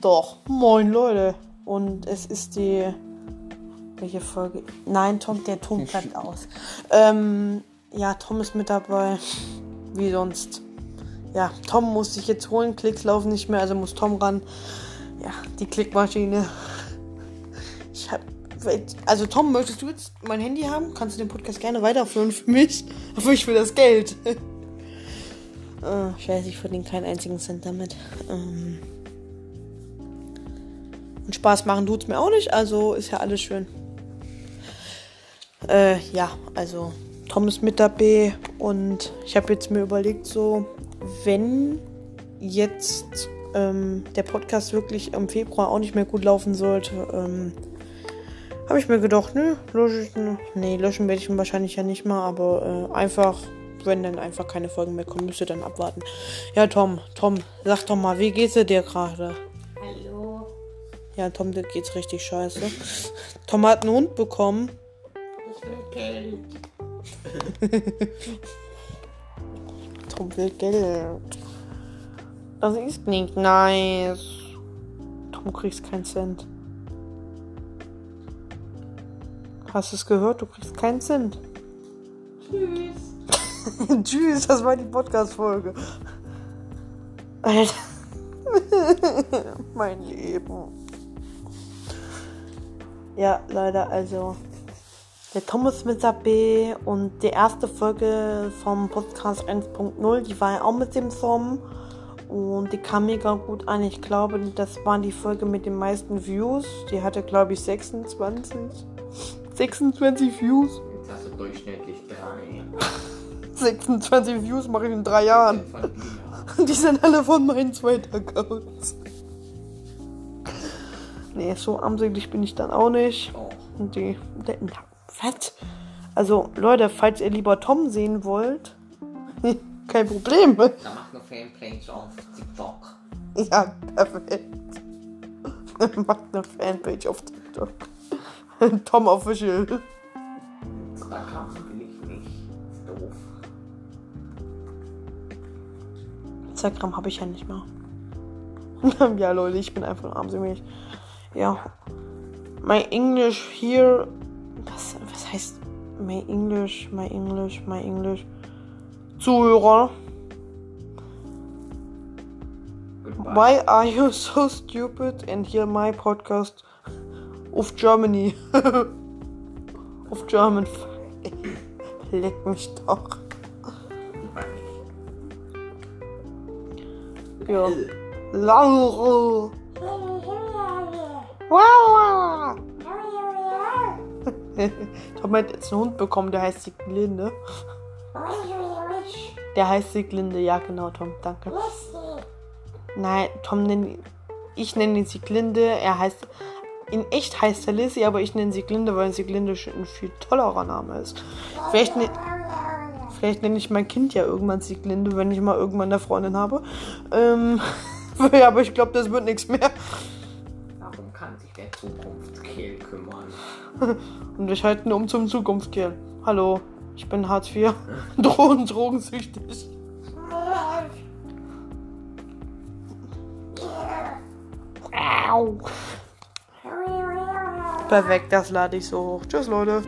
Doch, moin Leute. Und es ist die. Welche Folge? Nein, Tom, der Ton bleibt aus. Ähm, ja, Tom ist mit dabei. Wie sonst. Ja, Tom muss sich jetzt holen. Klicks laufen nicht mehr, also muss Tom ran. Ja, die Klickmaschine. Ich hab. Also Tom, möchtest du jetzt mein Handy haben? Kannst du den Podcast gerne weiterführen für mich? Aber ich will das Geld. äh, ich weiß, ich verdiene keinen einzigen Cent damit. Ähm, und Spaß machen tut es mir auch nicht, also ist ja alles schön. Äh, ja, also Tom ist mit dabei und ich habe jetzt mir überlegt, so, wenn jetzt ähm, der Podcast wirklich im Februar auch nicht mehr gut laufen sollte, ähm, habe ich mir gedacht, nö, lösche ich, nee, löschen werde ich ihn wahrscheinlich ja nicht mal, aber äh, einfach, wenn dann einfach keine Folgen mehr kommen, müsst ihr dann abwarten. Ja, Tom, Tom, sag doch mal, wie geht's dir gerade? Ja, Tom, dir geht's richtig scheiße. Tom hat einen Hund bekommen. Ich will Geld. Tom will Geld. Das ist nicht nice. Tom, kriegst keinen Cent. Hast du es gehört? Du kriegst keinen Cent. Tschüss. Tschüss, das war die Podcast-Folge. Alter. mein Leben. Ja, leider, also. Der Thomas mit dabei und die erste Folge vom Podcast 1.0, die war ja auch mit dem Song. Und die kam mega gut an. Ich glaube, das war die Folge mit den meisten Views. Die hatte, glaube ich, 26. 26 Views. Jetzt hast du durchschnittlich drei. 26 Views mache ich in drei Jahren. Die sind alle von meinen zweiten Accounts. Nee, so armselig bin ich dann auch nicht. Oh. Und die. Na, was? Also, Leute, falls ihr lieber Tom sehen wollt, kein Problem. Da macht nur Fanpage auf TikTok. Ja, perfekt. Macht eine Fanpage auf TikTok. Tom Official. Instagram will ich nicht. Doof. Instagram habe ich ja nicht mehr. ja, Leute, ich bin einfach armselig. Ja. My English here. Was, was heißt my English, my English, my English? Zuhörer. Goodbye. Why are you so stupid and hear my podcast of Germany? of German. Leck mich doch. Ja. Lauro. Wow. Tom hat jetzt einen Hund bekommen, der heißt Sieglinde. Der heißt Sieglinde, ja genau, Tom, danke. Nein, Tom nennt ich nenne ihn Sieglinde. Er heißt in echt heißt er Lizzie, aber ich nenne Sieglinde, weil Sieglinde ein viel tollerer Name ist. Vielleicht, ne, vielleicht nenne ich mein Kind ja irgendwann Sieglinde, wenn ich mal irgendwann eine Freundin habe. Ähm, aber ich glaube, das wird nichts mehr. Sich der Zukunftskehl kümmern. Und ich halte ihn um zum Zukunftskill. Hallo, ich bin Hartz IV. Drogen, drogensüchtig. Perfekt, das lade ich so hoch. Tschüss, Leute.